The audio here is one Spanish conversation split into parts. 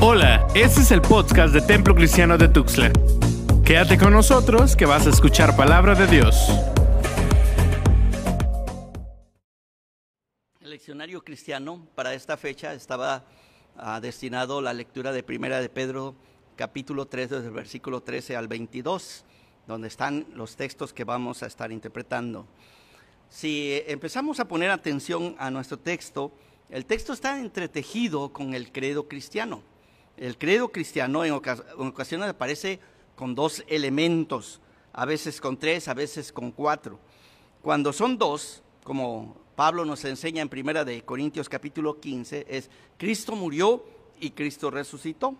Hola, este es el podcast de Templo Cristiano de Tuxtla. Quédate con nosotros que vas a escuchar palabra de Dios. El leccionario cristiano para esta fecha estaba ah, destinado a la lectura de Primera de Pedro, capítulo 3, desde el versículo 13 al 22, donde están los textos que vamos a estar interpretando. Si empezamos a poner atención a nuestro texto, el texto está entretejido con el credo cristiano. El credo cristiano en, ocasiones aparece con dos elementos, a veces con tres, a veces con cuatro. Cuando son dos, como Pablo nos enseña en Primera de Corintios capítulo 15, es Cristo murió y Cristo resucitó.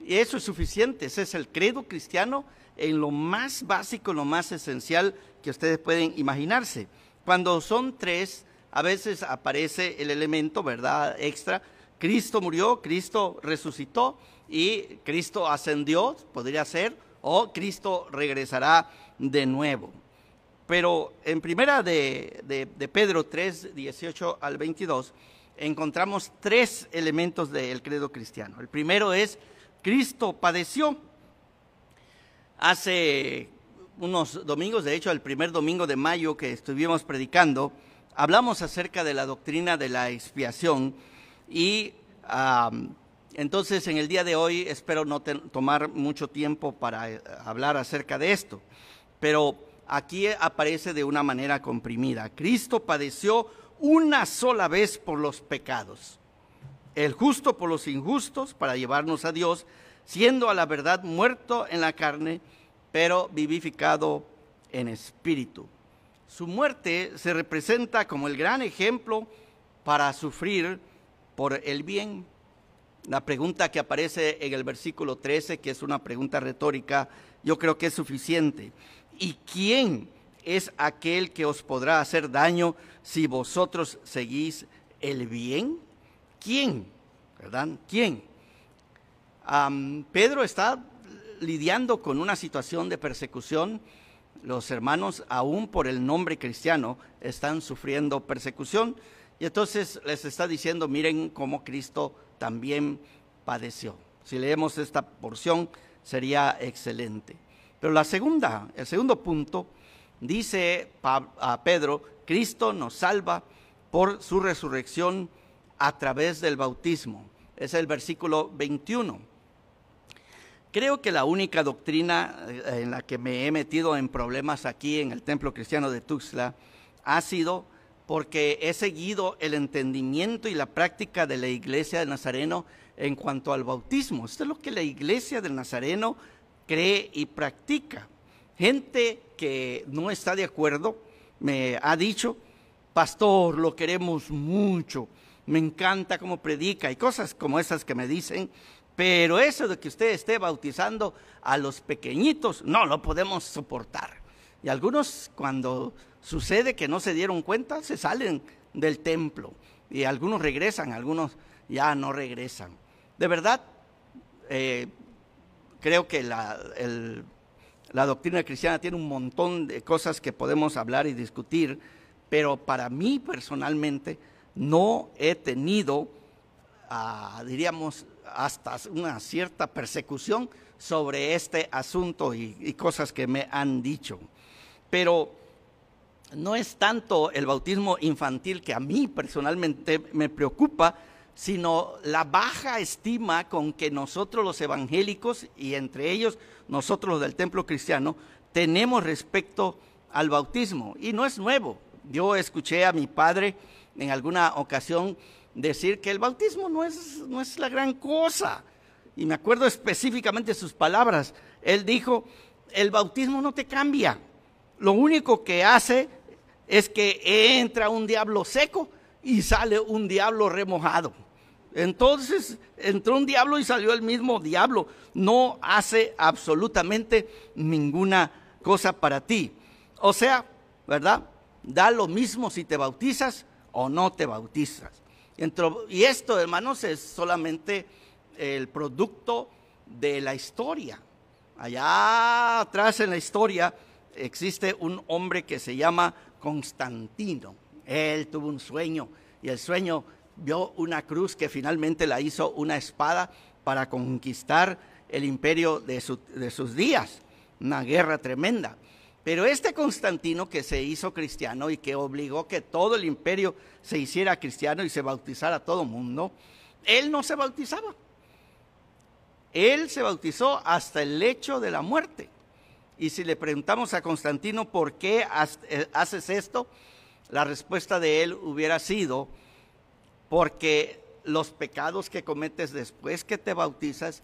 Y eso es suficiente, ese es el credo cristiano en lo más básico, en lo más esencial que ustedes pueden imaginarse. Cuando son tres, a veces aparece el elemento, ¿verdad?, extra, Cristo murió, Cristo resucitó y Cristo ascendió, podría ser, o Cristo regresará de nuevo. Pero en primera de, de, Pedro 3, 18 al 22, encontramos tres elementos del credo cristiano. El primero es, Cristo padeció. Hace unos domingos, de hecho el primer domingo de mayo que estuvimos predicando, hablamos acerca de la doctrina de la expiación y entonces en el día de hoy espero no tomar mucho tiempo para eh, hablar acerca de esto, pero aquí aparece de una manera comprimida. Cristo padeció una sola vez por los pecados, el justo por los injustos para llevarnos a Dios, siendo a la verdad muerto en la carne, pero vivificado en espíritu. Su muerte se representa como el gran ejemplo para sufrir por el bien. La pregunta que aparece en el versículo 13, que es una pregunta retórica, yo creo que es suficiente. ¿Y quién es aquel que os podrá hacer daño si vosotros seguís el bien? ¿Quién? ¿Verdad? ¿Quién? Pedro está lidiando con una situación de persecución. Los hermanos, aún por el nombre cristiano, están sufriendo persecución. Y entonces les está diciendo, miren cómo Cristo también padeció. Si leemos esta porción sería excelente. Pero la segunda, el segundo punto, dice a Pedro, Cristo nos salva por su resurrección a través del bautismo. Es el versículo 21. Creo que la única doctrina eh, en la que me he metido en problemas aquí en el Templo Cristiano de Tuxtla ha sido porque he seguido el entendimiento y la práctica de la iglesia de Nazareno en cuanto al bautismo. Esto es lo que la iglesia del Nazareno cree y practica. Gente que no está de acuerdo me ha dicho, pastor, lo queremos mucho, me encanta cómo predica y cosas como esas que me dicen, pero eso de que usted esté bautizando a los pequeñitos, no lo podemos soportar. Y algunos cuando sucede que no se dieron cuenta, se salen del templo. Y algunos regresan, algunos ya no regresan. De verdad, eh, creo que la, doctrina cristiana tiene un montón de cosas que podemos hablar y discutir, pero para mí personalmente no he tenido, ah, diríamos, hasta una cierta persecución sobre este asunto y cosas que me han dicho. Pero no es tanto el bautismo infantil que a mí personalmente me preocupa, sino la baja estima con que nosotros los evangélicos, y entre ellos nosotros los del templo cristiano, tenemos respecto al bautismo. Y no es nuevo. Yo escuché a mi padre en alguna ocasión decir que el bautismo no es, no es la gran cosa. Y me acuerdo específicamente sus palabras. Él dijo, el bautismo no te cambia lo único que hace es que entra un diablo seco y sale un diablo remojado. Entonces entró un diablo y salió el mismo diablo. No hace absolutamente ninguna cosa para ti. O sea, ¿verdad? Da lo mismo si te bautizas o no te bautizas. Y esto, hermanos, es solamente el producto de la historia. Allá atrás en la historia existe un hombre que se llama Constantino. Él tuvo un sueño y el sueño vio una cruz que finalmente la hizo una espada para conquistar el imperio de, de sus días, una guerra tremenda. Pero este Constantino que se hizo cristiano y que obligó que todo el imperio se hiciera cristiano y se bautizara a todo mundo, él no se bautizaba. Él se bautizó hasta el lecho de la muerte. Y si le preguntamos a Constantino por qué eh, haces esto, la respuesta de él hubiera sido, porque los pecados que cometes después que te bautizas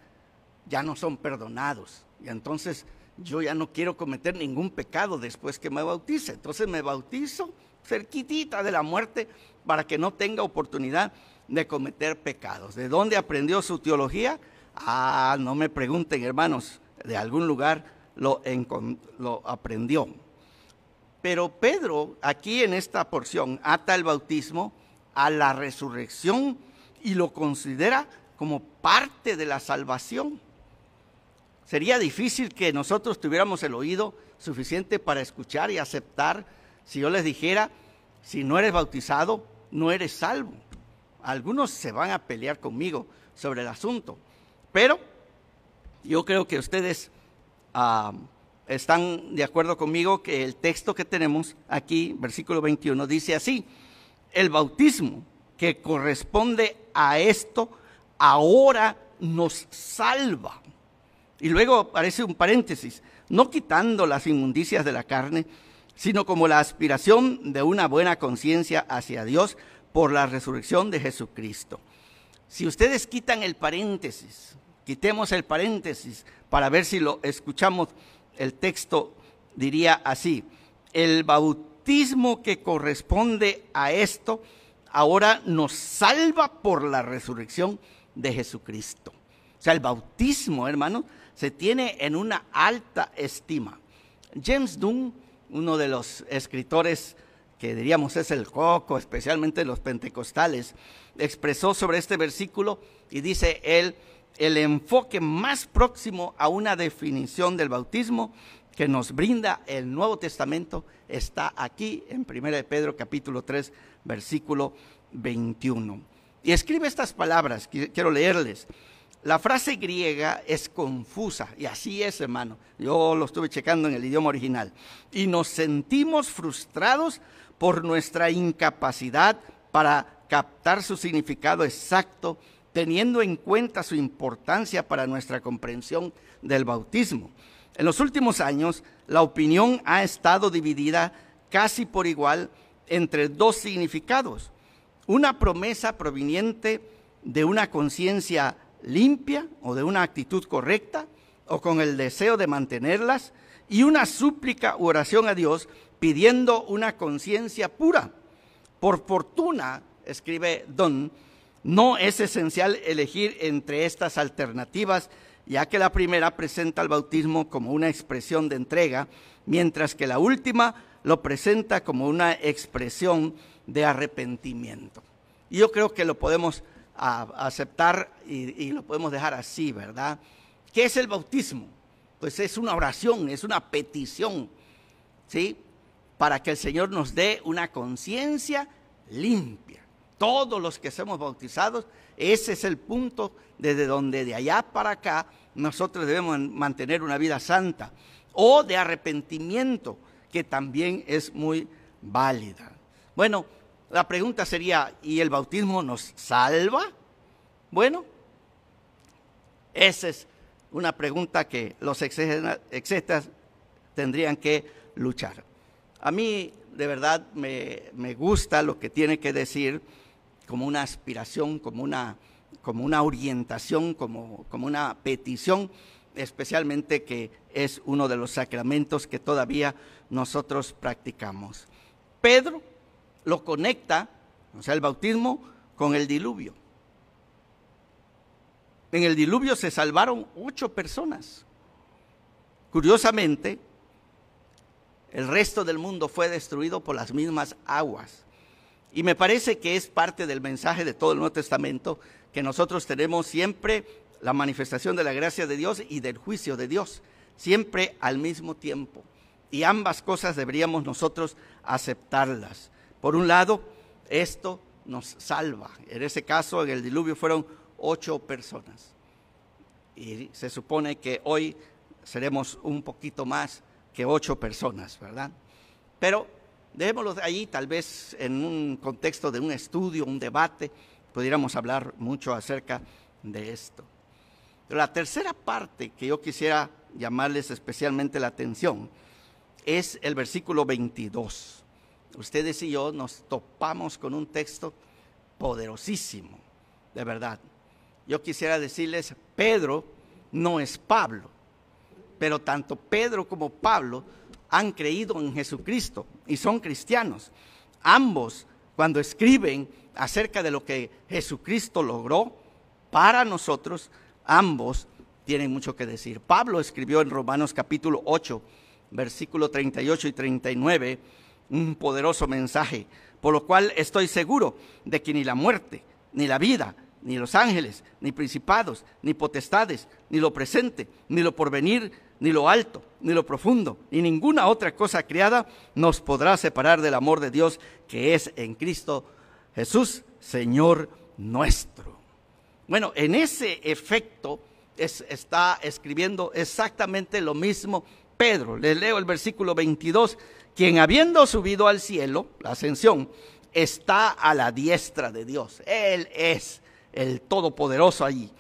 ya no son perdonados. Y entonces yo ya no quiero cometer ningún pecado después que me bautice. Entonces me bautizo cerquitita de la muerte para que no tenga oportunidad de cometer pecados. ¿De dónde aprendió su teología? Ah, no me pregunten, hermanos, de algún lugar lo, aprendió. Pero Pedro, aquí en esta porción, ata el bautismo a la resurrección y lo considera como parte de la salvación. Sería difícil que nosotros tuviéramos el oído suficiente para escuchar y aceptar si yo les dijera, si no eres bautizado, no eres salvo. Algunos se van a pelear conmigo sobre el asunto, pero yo creo que ustedes ah, están de acuerdo conmigo que el texto que tenemos aquí, versículo 21, dice así, el bautismo que corresponde a esto ahora nos salva. Y luego aparece un paréntesis, no quitando las inmundicias de la carne, sino como la aspiración de una buena conciencia hacia Dios por la resurrección de Jesucristo. Si ustedes quitan el paréntesis, quitemos el paréntesis para ver si lo escuchamos, el texto diría así, el bautismo que corresponde a esto ahora nos salva por la resurrección de Jesucristo. O sea, el bautismo, hermano, se tiene en una alta estima. James Dunn, uno de los escritores que diríamos es el coco, especialmente los pentecostales, expresó sobre este versículo y dice él, el enfoque más próximo a una definición del bautismo que nos brinda el Nuevo Testamento está aquí en 1 Pedro capítulo 3, versículo 21. Y escribe estas palabras, quiero leerles. La frase griega es confusa, y así es, hermano. Yo lo estuve checando en el idioma original. Y nos sentimos frustrados por nuestra incapacidad para captar su significado exacto, teniendo en cuenta su importancia para nuestra comprensión del bautismo. En los últimos años, la opinión ha estado dividida casi por igual entre dos significados. Una promesa proveniente de una conciencia limpia o de una actitud correcta o con el deseo de mantenerlas y una súplica u oración a Dios pidiendo una conciencia pura. Por fortuna, escribe Don, no es esencial elegir entre estas alternativas, ya que la primera presenta el bautismo como una expresión de entrega, mientras que la última lo presenta como una expresión de arrepentimiento. Y yo creo que lo podemos aceptar y, y lo podemos dejar así, ¿verdad? ¿Qué es el bautismo? Pues es una oración, es una petición, ¿sí? Para que el Señor nos dé una conciencia limpia. Todos los que somos bautizados, ese es el punto desde donde de allá para acá nosotros debemos mantener una vida santa o de arrepentimiento, que también es muy válida. Bueno, la pregunta sería, ¿y el bautismo nos salva? Bueno, esa es una pregunta que los exegetas tendrían que luchar. A mí de verdad me, me, gusta lo que tiene que decir como una aspiración, como una, como una orientación, como, como una petición, especialmente que es uno de los sacramentos que todavía nosotros practicamos. Pedro lo conecta, o sea, el bautismo, con el diluvio. En el diluvio se salvaron ocho personas. Curiosamente, el resto del mundo fue destruido por las mismas aguas. Y me parece que es parte del mensaje de todo el Nuevo Testamento que nosotros tenemos siempre la manifestación de la gracia de Dios y del juicio de Dios, siempre al mismo tiempo. Y ambas cosas deberíamos nosotros aceptarlas. Por un lado, esto nos salva. En ese caso, en el diluvio fueron ocho personas. y se supone que hoy seremos un poquito más que ocho personas, ¿verdad? Pero dejémoslo ahí, tal vez en un contexto de un estudio, un debate, pudiéramos hablar mucho acerca de esto. Pero la tercera parte que yo quisiera llamarles especialmente la atención es el versículo 22. Ustedes y yo nos topamos con un texto poderosísimo, de verdad. Yo quisiera decirles, Pedro no es Pablo, pero tanto Pedro como Pablo han creído en Jesucristo y son cristianos. Ambos, cuando escriben acerca de lo que Jesucristo logró para nosotros, ambos tienen mucho que decir. Pablo escribió en Romanos capítulo 8, versículo 38 y 39, un poderoso mensaje, por lo cual estoy seguro de que ni la muerte, ni la vida, ni los ángeles, ni principados, ni potestades, ni lo presente, ni lo porvenir, ni lo alto, ni lo profundo, ni ninguna otra cosa creada nos podrá separar del amor de Dios que es en Cristo Jesús, Señor nuestro. Bueno, en ese efecto está escribiendo exactamente lo mismo Pedro. Les leo el versículo 22, quien habiendo subido al cielo, la ascensión, está a la diestra de Dios. Él es el Todopoderoso allí.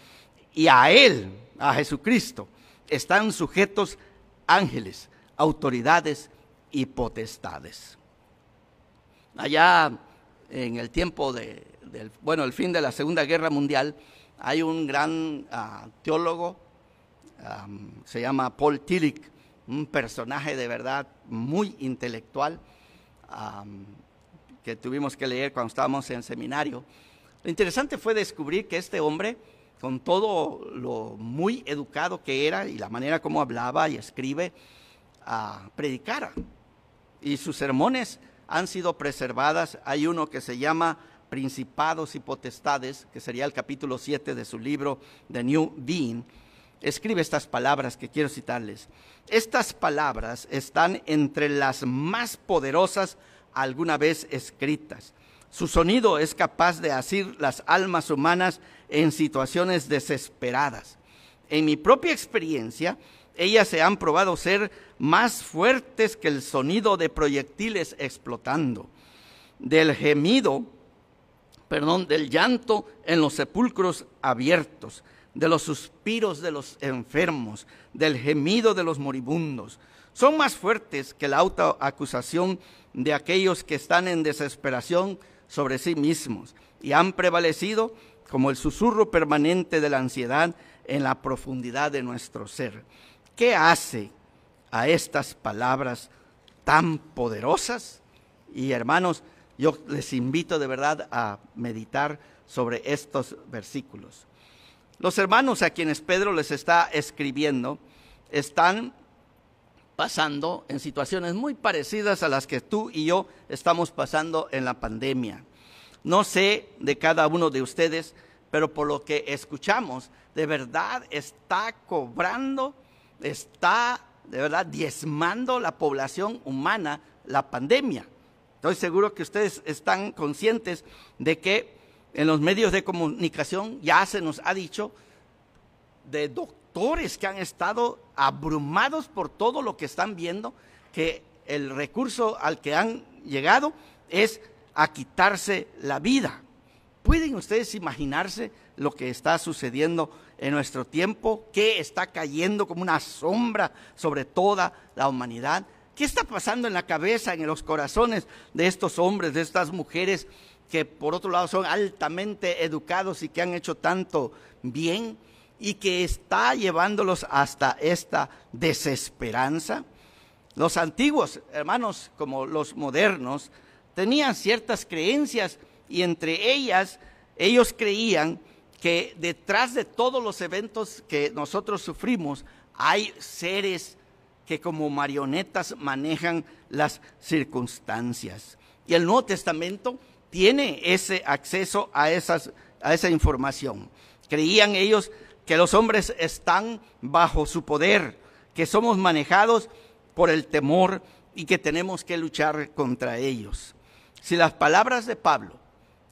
Y a Él, a Jesucristo, están sujetos ángeles, autoridades y potestades. Allá en el tiempo de, del, bueno, el fin de la Segunda Guerra Mundial, hay un gran uh, teólogo, um, se llama Paul Tillich, un personaje de verdad muy intelectual, que tuvimos que leer cuando estábamos en seminario. Lo interesante fue descubrir que este hombre, con todo lo muy educado que era y la manera como hablaba y escribe, uh, predicara. Y sus sermones han sido preservadas. Hay uno que se llama Principados y Potestades, que sería el capítulo 7 de su libro The New Being. Escribe estas palabras que quiero citarles. Estas palabras están entre las más poderosas alguna vez escritas. Su sonido es capaz de asir las almas humanas en situaciones desesperadas. En mi propia experiencia, ellas se han probado ser más fuertes que el sonido de proyectiles explotando, del gemido, perdón, del llanto en los sepulcros abiertos, de los suspiros de los enfermos, del gemido de los moribundos. Son más fuertes que la autoacusación de aquellos que están en desesperación sobre sí mismos y han prevalecido como el susurro permanente de la ansiedad en la profundidad de nuestro ser. ¿Qué hace a estas palabras tan poderosas? Y hermanos, yo les invito de verdad a meditar sobre estos versículos. Los hermanos a quienes Pedro les está escribiendo están pasando en situaciones muy parecidas a las que tú y yo estamos pasando en la pandemia. No sé de cada uno de ustedes, pero por lo que escuchamos, de verdad está cobrando está de verdad diezmando la población humana la pandemia. Estoy seguro que ustedes están conscientes de que en los medios de comunicación ya se nos ha dicho de que han estado abrumados por todo lo que están viendo, que el recurso al que han llegado es a quitarse la vida. ¿Pueden ustedes imaginarse lo que está sucediendo en nuestro tiempo, qué está cayendo como una sombra sobre toda la humanidad. ¿Qué está pasando en la cabeza, en los corazones de estos hombres, de estas mujeres que por otro lado son altamente educados y que han hecho tanto bien y que está llevándolos hasta esta desesperanza? Los antiguos, hermanos, como los modernos, tenían ciertas creencias y entre ellas ellos creían que detrás de todos los eventos que nosotros sufrimos hay seres que como marionetas manejan las circunstancias. Y el Nuevo Testamento tiene ese acceso a, esa información. Creían ellos que los hombres están bajo su poder, que somos manejados por el temor y que tenemos que luchar contra ellos. Si las palabras de Pablo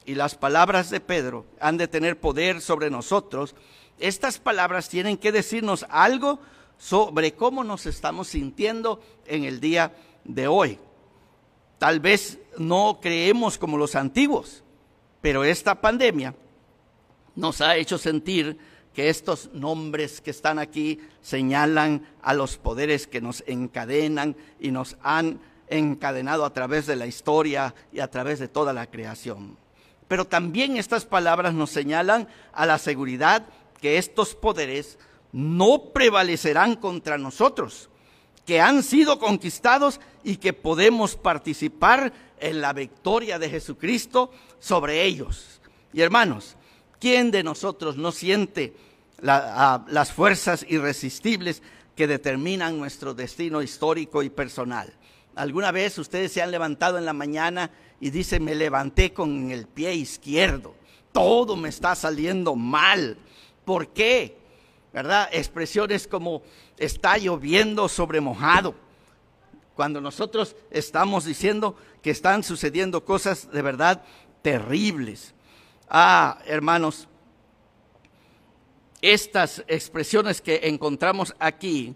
y las palabras de Pedro han de tener poder sobre nosotros, Estas palabras tienen que decirnos algo sobre cómo nos estamos sintiendo en el día de hoy. Tal vez no creemos como los antiguos, pero esta pandemia nos ha hecho sentir que estos nombres que están aquí señalan a los poderes que nos encadenan y nos han encadenado a través de la historia y a través de toda la creación. Pero también estas palabras nos señalan a la seguridad que estos poderes no prevalecerán contra nosotros, que han sido conquistados y que podemos participar en la victoria de Jesucristo sobre ellos. Y hermanos, ¿quién de nosotros no siente las fuerzas irresistibles que determinan nuestro destino histórico y personal? ¿Alguna vez ustedes se han levantado en la mañana y dicen, me levanté con el pie izquierdo? Todo me está saliendo mal. ¿Por qué? ¿Verdad? Expresiones como está lloviendo sobre mojado. Cuando nosotros estamos diciendo que están sucediendo cosas de verdad terribles. Ah, hermanos, estas expresiones que encontramos aquí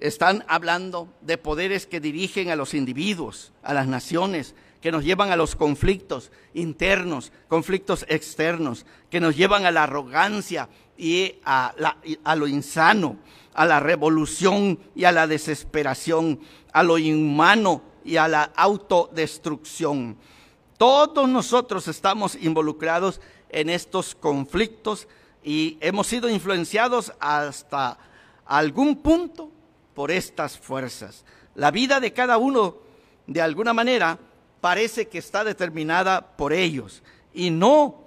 están hablando de poderes que dirigen a los individuos, a las naciones, que nos llevan a los conflictos internos, conflictos externos, que nos llevan a la arrogancia y a, lo insano, a la revolución y a la desesperación, a lo inhumano y a la autodestrucción. Todos nosotros estamos involucrados en estos conflictos y hemos sido influenciados hasta algún punto por estas fuerzas. La vida de cada uno, de alguna manera, parece que está determinada por ellos y no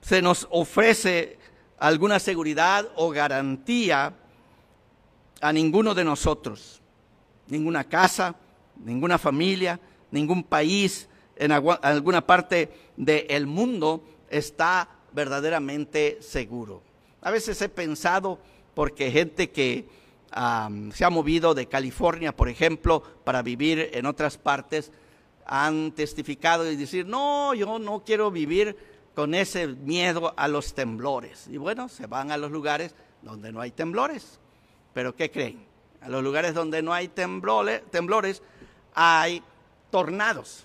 se nos ofrece alguna seguridad o garantía a ninguno de nosotros, ninguna casa, ninguna familia, ningún país en alguna parte del mundo está verdaderamente seguro. A veces he pensado, porque gente que se ha movido de California, por ejemplo, para vivir en otras partes, han testificado y decir, no, yo no quiero vivir con ese miedo a los temblores. Y bueno, se van a los lugares donde no hay temblores. Pero ¿qué creen? A los lugares donde no hay temblores, temblores hay tornados.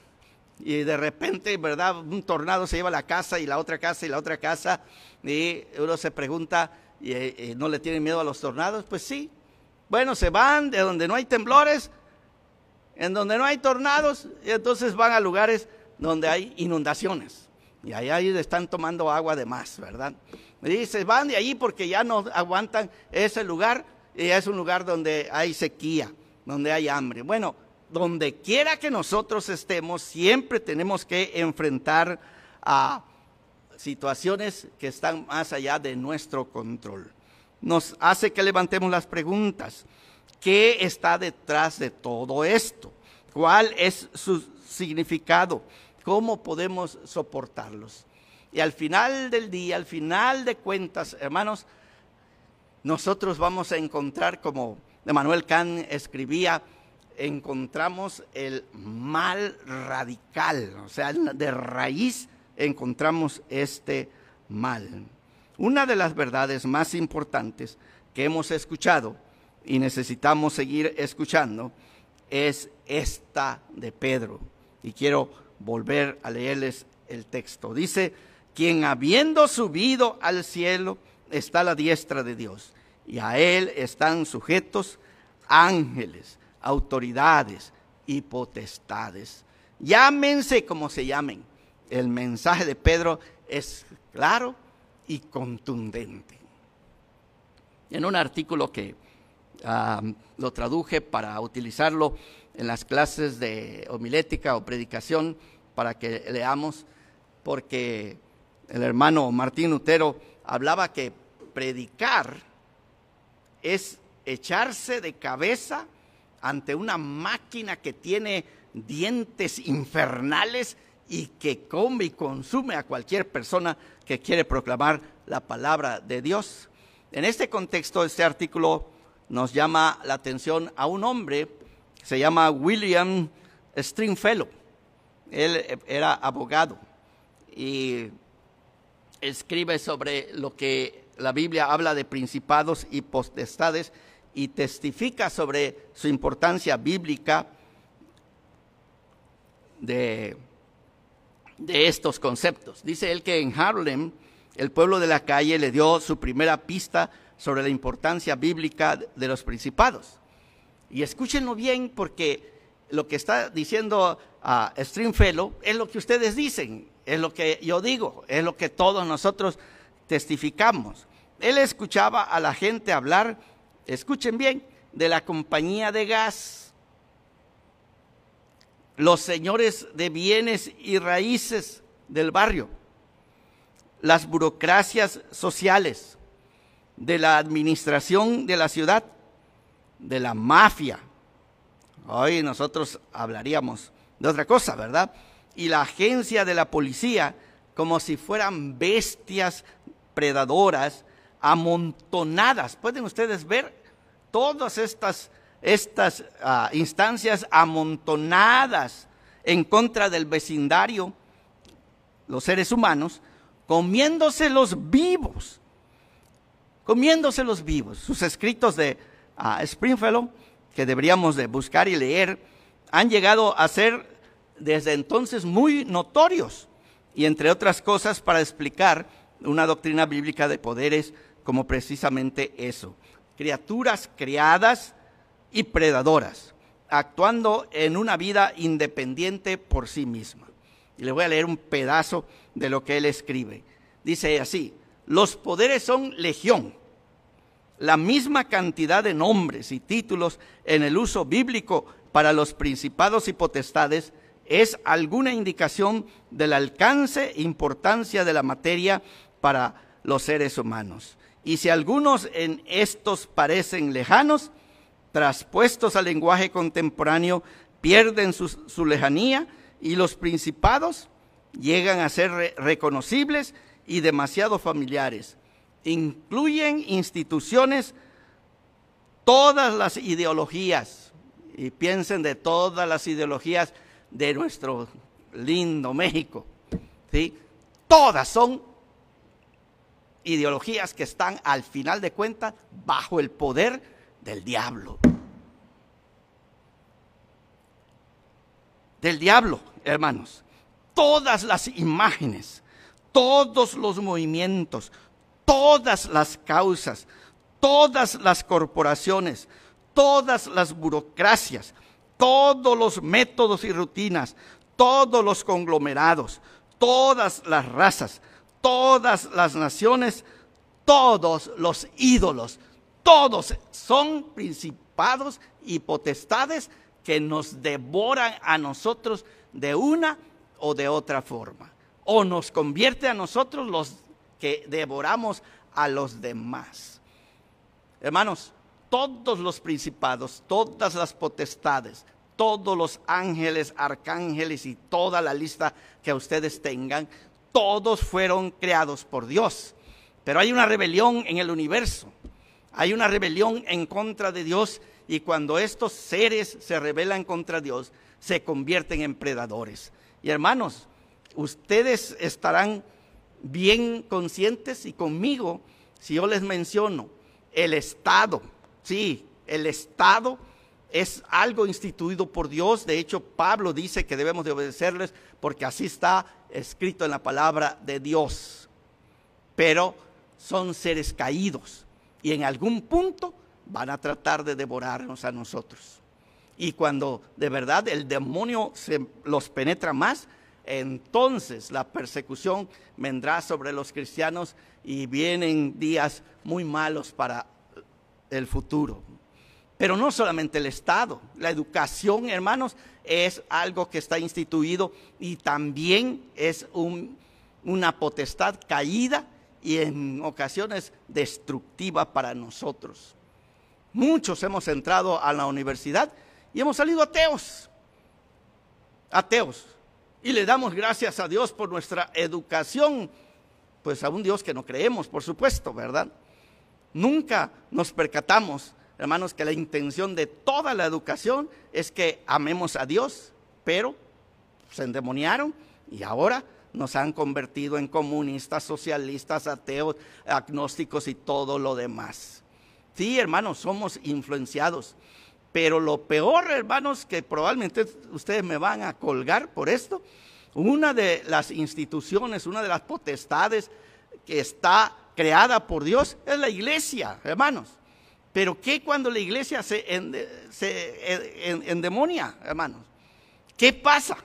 Y de repente, ¿verdad? Un tornado se lleva la casa y la otra casa y la otra casa. Y uno se pregunta, ¿y, no le tienen miedo a los tornados? Pues sí, bueno, se van de donde no hay temblores, en donde no hay tornados, y entonces van a lugares donde hay inundaciones. Y ahí, están tomando agua de más, ¿verdad? Y se van de allí porque ya no aguantan ese lugar, y es un lugar donde hay sequía, donde hay hambre. Bueno, donde quiera que nosotros estemos, siempre tenemos que enfrentar a situaciones que están más allá de nuestro control nos hace que levantemos las preguntas. ¿Qué está detrás de todo esto? ¿Cuál es su significado? ¿Cómo podemos soportarlos? Y al final del día, al final de cuentas, hermanos, nosotros vamos a encontrar, como Manuel Kant escribía, encontramos el mal radical, o sea, de raíz encontramos este mal. Una de las verdades más importantes que hemos escuchado y necesitamos seguir escuchando es esta de Pedro. Y quiero volver a leerles el texto. Dice, quien habiendo subido al cielo está a la diestra de Dios, y a él están sujetos ángeles, autoridades y potestades. Llámense como se llamen. El mensaje de Pedro es claro y contundente. En un artículo que ah, lo traduje para utilizarlo en las clases de homilética o predicación para que leamos, porque el hermano Martín Lutero hablaba que predicar es echarse de cabeza ante una máquina que tiene dientes infernales y que come y consume a cualquier persona que quiere proclamar la palabra de Dios. En este contexto, este artículo nos llama la atención a un hombre se llama William Stringfellow. Él era abogado y escribe sobre lo que la Biblia habla de principados y potestades y testifica sobre su importancia bíblica de, de estos conceptos. Dice él que en Harlem el pueblo de la calle le dio su primera pista sobre la importancia bíblica de los principados. Y escúchenlo bien porque lo que está diciendo a Stringfellow es lo que ustedes dicen, es lo que yo digo, es lo que todos nosotros testificamos. Él escuchaba a la gente hablar, escuchen bien, de la compañía de gas, los señores de bienes y raíces del barrio, las burocracias sociales, de la administración de la ciudad, de la mafia. Hoy nosotros hablaríamos de otra cosa, ¿verdad? Y la agencia de la policía como si fueran bestias predadoras amontonadas. Pueden ustedes ver todas estas, estas ah, instancias amontonadas en contra del vecindario, los seres humanos, comiéndoselos vivos, comiéndoselos vivos. Sus escritos de uh, Springfellow, que deberíamos de buscar y leer, han llegado a ser desde entonces muy notorios, y entre otras cosas para explicar una doctrina bíblica de poderes como precisamente eso, criaturas creadas y predadoras, actuando en una vida independiente por sí misma. Y le voy a leer un pedazo de lo que él escribe. Dice así, los poderes son legión, la misma cantidad de nombres y títulos en el uso bíblico para los principados y potestades es alguna indicación del alcance e importancia de la materia para los seres humanos. Y si algunos en estos parecen lejanos, traspuestos al lenguaje contemporáneo, pierden su, lejanía y los principados llegan a ser reconocibles y demasiado familiares. Incluyen instituciones, todas las ideologías, y piensen de todas las ideologías de nuestro lindo México, ¿sí? Todas son ideologías que están al final de cuentas bajo el poder del diablo. Del diablo, hermanos. Todas las imágenes, todos los movimientos, todas las causas, todas las corporaciones, todas las burocracias, todos los métodos y rutinas, todos los conglomerados, todas las razas, todas las naciones, todos los ídolos, todos son principados y potestades que nos devoran a nosotros de una o de otra forma. O nos convierte a nosotros los que devoramos a los demás. Hermanos, todos los principados, todas las potestades, todos los ángeles, arcángeles y toda la lista que ustedes tengan, todos fueron creados por Dios. Pero hay una rebelión en el universo. Hay una rebelión en contra de Dios y cuando estos seres se rebelan contra Dios, se convierten en predadores. Y hermanos, ustedes estarán bien conscientes y conmigo si yo les menciono el Estado. Sí, el Estado es algo instituido por Dios. De hecho, Pablo dice que debemos de obedecerles porque así está escrito en la palabra de Dios. Pero son seres caídos y en algún punto van a tratar de devorarnos a nosotros. Y cuando de verdad el demonio se los penetra más, entonces la persecución vendrá sobre los cristianos y vienen días muy malos para el futuro. Pero no solamente el Estado, la educación, hermanos, es algo que está instituido y también es una potestad caída y en ocasiones destructiva para nosotros. Muchos hemos entrado a la universidad y hemos salido ateos, ateos. Y le damos gracias a Dios por nuestra educación, pues a un Dios que no creemos, por supuesto, ¿verdad? Nunca nos percatamos hermanos, que la intención de toda la educación es que amemos a Dios, pero se endemoniaron y ahora nos han convertido en comunistas, socialistas, ateos, agnósticos y todo lo demás. Sí, hermanos, somos influenciados. Pero lo peor, hermanos, que probablemente ustedes me van a colgar por esto, una de las instituciones, una de las potestades que está creada por Dios es la iglesia, hermanos. Pero ¿qué cuando la iglesia se, endemonia, hermanos? ¿Qué pasa?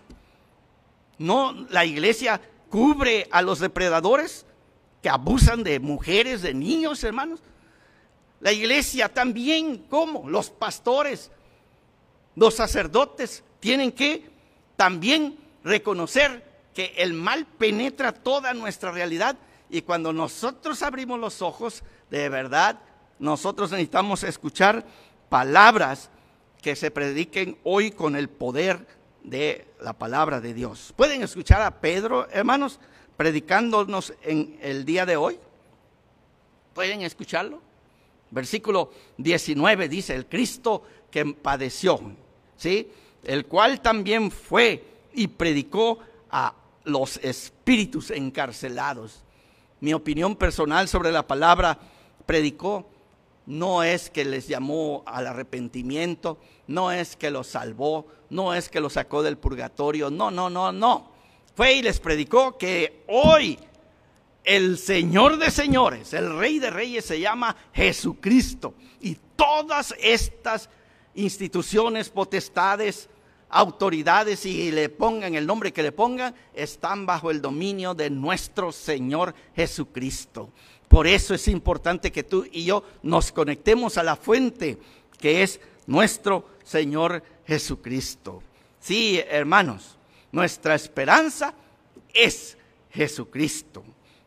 ¿No la iglesia cubre a los depredadores que abusan de mujeres, de niños, hermanos? La iglesia también, ¿cómo? Los pastores, los sacerdotes tienen que también reconocer que el mal penetra toda nuestra realidad y cuando nosotros abrimos los ojos, de verdad, nosotros necesitamos escuchar palabras que se prediquen hoy con el poder de la palabra de Dios. ¿Pueden escuchar a Pedro, hermanos, predicándonos en el día de hoy? ¿Pueden escucharlo? Versículo 19 dice, el Cristo que padeció, ¿sí? El cual también fue y predicó a los espíritus encarcelados. Mi opinión personal sobre la palabra predicó no es que les llamó al arrepentimiento, no es que los salvó, no es que los sacó del purgatorio, no, no, no, no. Fue y les predicó que hoy el Señor de señores, el Rey de reyes se llama Jesucristo. Y todas estas instituciones, potestades, autoridades y le pongan el nombre que le pongan, están bajo el dominio de nuestro Señor Jesucristo. Por eso es importante que tú y yo nos conectemos a la fuente que es nuestro Señor Jesucristo. Sí, hermanos, nuestra esperanza es Jesucristo.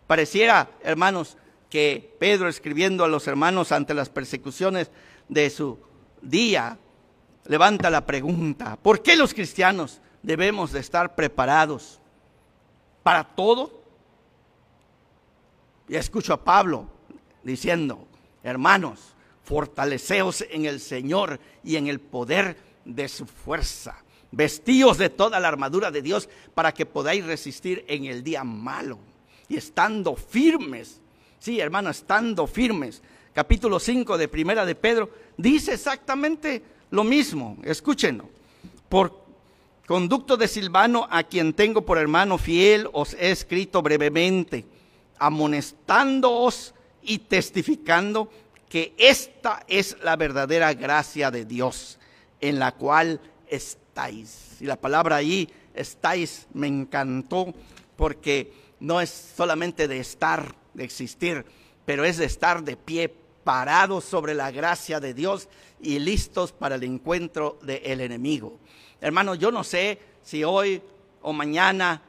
Pareciera, hermanos, que Pedro escribiendo a los hermanos ante las persecuciones de su día, levanta la pregunta, ¿por qué los cristianos debemos de estar preparados para todo? Y escucho a Pablo diciendo, hermanos, fortaleceos en el Señor y en el poder de su fuerza. Vestíos de toda la armadura de Dios para que podáis resistir en el día malo y estando firmes. Sí, hermano, estando firmes. Capítulo 5 de Primera de Pedro dice exactamente lo mismo. Escúchenlo. Por conducto de Silvano, a quien tengo por hermano fiel, os he escrito brevemente, amonestándoos y testificando que esta es la verdadera gracia de Dios, en la cual estáis. Y la palabra ahí, estáis, me encantó, porque no es solamente de estar, de existir, pero es de estar de pie, parados sobre la gracia de Dios y listos para el encuentro del enemigo. Hermano, yo no sé si hoy o mañana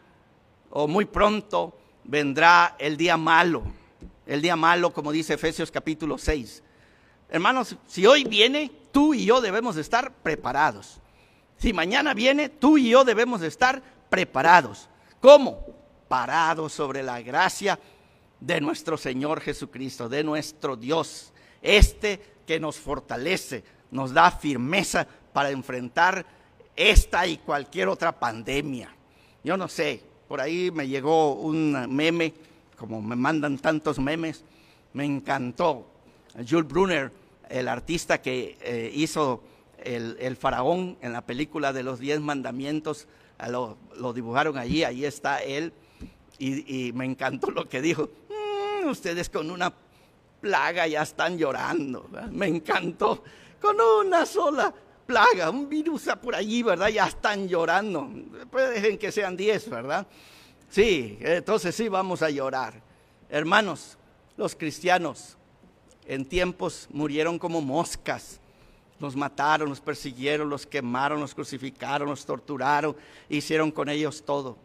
o muy pronto vendrá el día malo, el día malo como dice Efesios capítulo 6. Hermanos, si hoy viene, tú y yo debemos de estar preparados. Si mañana viene, tú y yo debemos de estar preparados. ¿Cómo? parados sobre la gracia de nuestro Señor Jesucristo, de nuestro Dios, este que nos fortalece, nos da firmeza para enfrentar esta y cualquier otra pandemia. Yo no sé, por ahí me llegó un meme, como me mandan tantos memes, me encantó. Jules Brunner, el artista que eh, hizo el, faraón en la película de los diez mandamientos, lo, lo dibujaron allí, ahí está él y, me encantó lo que dijo. Mm, ustedes con una plaga ya están llorando. Me encantó. Con una sola plaga, un virus por allí, ¿verdad? Ya están llorando. Pues dejen que sean diez, ¿verdad? Sí, entonces sí vamos a llorar. Hermanos, los cristianos en tiempos murieron como moscas. Los mataron, los persiguieron, los quemaron, los crucificaron, los torturaron, hicieron con ellos todo.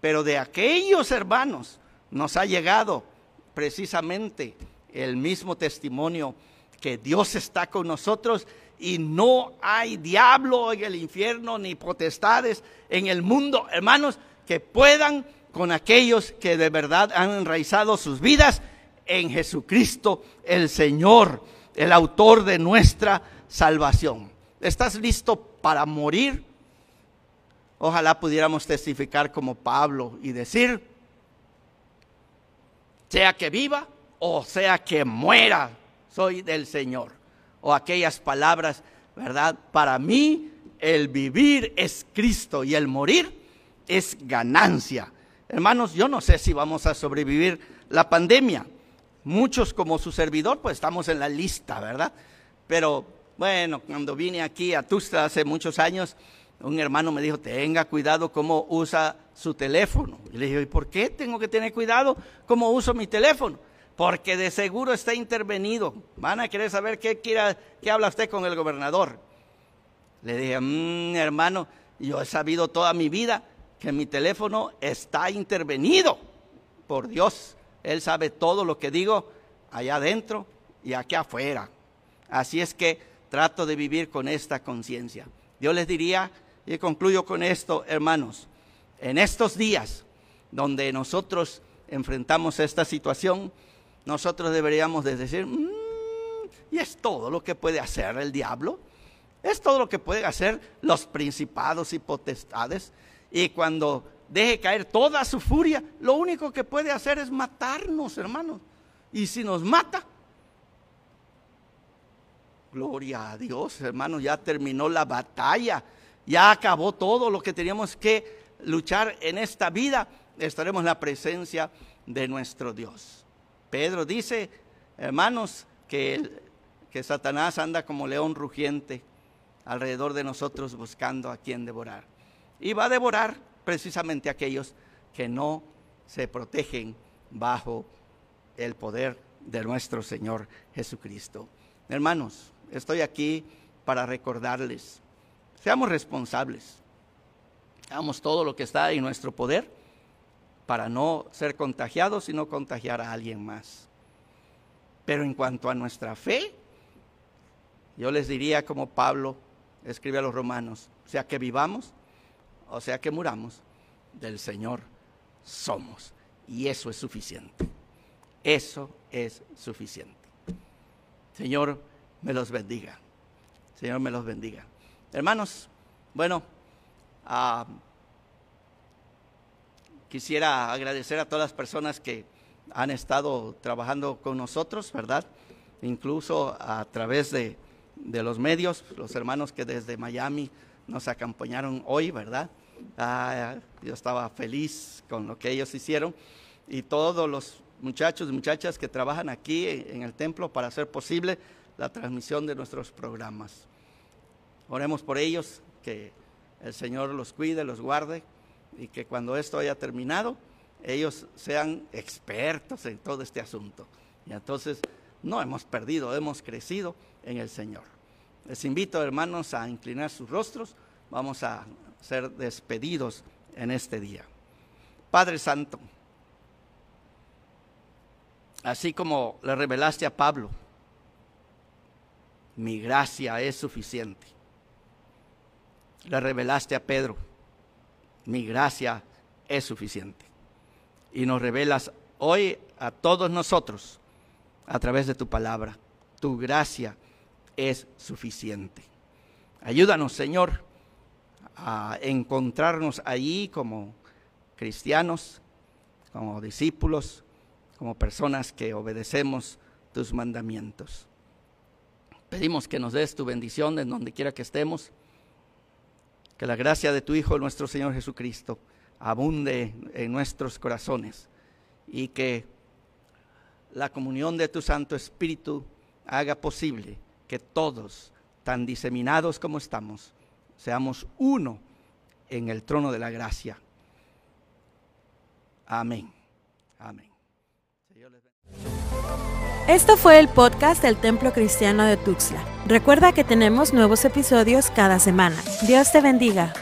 Pero de aquellos hermanos nos ha llegado precisamente el mismo testimonio que Dios está con nosotros y no hay diablo en el infierno ni potestades en el mundo, hermanos, que puedan con aquellos que de verdad han enraizado sus vidas en Jesucristo el Señor, el autor de nuestra salvación. ¿Estás listo para morir? Ojalá pudiéramos testificar como Pablo y decir, sea que viva o sea que muera, soy del Señor. O aquellas palabras, ¿verdad? Para mí el vivir es Cristo y el morir es ganancia. Hermanos, yo no sé si vamos a sobrevivir la pandemia. Muchos como su servidor, pues estamos en la lista, ¿verdad? Pero bueno, cuando vine aquí a Tusta hace muchos años, un hermano me dijo, tenga cuidado cómo usa su teléfono. Y le dije, ¿y por qué tengo que tener cuidado cómo uso mi teléfono? Porque de seguro está intervenido. Van a querer saber qué, quiera, qué habla usted con el gobernador. Le dije, mmm, hermano, yo he sabido toda mi vida que mi teléfono está intervenido por Dios. Él sabe todo lo que digo allá adentro y aquí afuera. Así es que trato de vivir con esta conciencia. Yo les diría, y concluyo con esto, hermanos, en estos días donde nosotros enfrentamos esta situación, nosotros deberíamos de decir, mm, ¿y es todo lo que puede hacer el diablo? Es todo lo que pueden hacer los principados y potestades. Y cuando deje caer toda su furia, lo único que puede hacer es matarnos, hermanos. Y si nos mata, gloria a Dios, hermanos, ya terminó la batalla, ya acabó todo lo que teníamos que luchar en esta vida. Estaremos en la presencia de nuestro Dios. Pedro dice, hermanos, que, Satanás anda como león rugiente alrededor de nosotros buscando a quien devorar. Y va a devorar precisamente a aquellos que no se protegen bajo el poder de nuestro Señor Jesucristo. Hermanos, estoy aquí para recordarles, seamos responsables, hagamos todo lo que está en nuestro poder para no ser contagiados y no contagiar a alguien más. Pero en cuanto a nuestra fe, yo les diría como Pablo, escribe a los romanos, sea que vivamos o sea que muramos, del Señor somos. Y eso es suficiente. Eso es suficiente. Señor, me los bendiga. Señor, me los bendiga. Hermanos, bueno, ah, quisiera agradecer a todas las personas que han estado trabajando con nosotros, ¿verdad? Incluso a través de de los medios, los hermanos que desde Miami nos acompañaron hoy, ¿verdad? Ah, yo estaba feliz con lo que ellos hicieron y todos los muchachos y muchachas que trabajan aquí en el templo para hacer posible la transmisión de nuestros programas. Oremos por ellos, que el Señor los cuide, los guarde y que cuando esto haya terminado, ellos sean expertos en todo este asunto. Y entonces no hemos perdido, hemos crecido en el Señor. Les invito, hermanos, a inclinar sus rostros. Vamos a ser despedidos en este día. Padre Santo, así como le revelaste a Pablo, mi gracia es suficiente. Le revelaste a Pedro, mi gracia es suficiente. Y nos revelas hoy a todos nosotros a través de tu palabra. Tu gracia es suficiente. Ayúdanos, Señor, a encontrarnos allí como cristianos, como discípulos, como personas que obedecemos tus mandamientos. Pedimos que nos des tu bendición en donde quiera que estemos, que la gracia de tu Hijo, nuestro Señor Jesucristo, abunde en nuestros corazones y que la comunión de tu Santo Espíritu haga posible que todos, tan diseminados como estamos, seamos uno en el trono de la gracia. Amén. Amén. Esto fue el podcast del Templo Cristiano de Tuxtla. Recuerda que tenemos nuevos episodios cada semana. Dios te bendiga.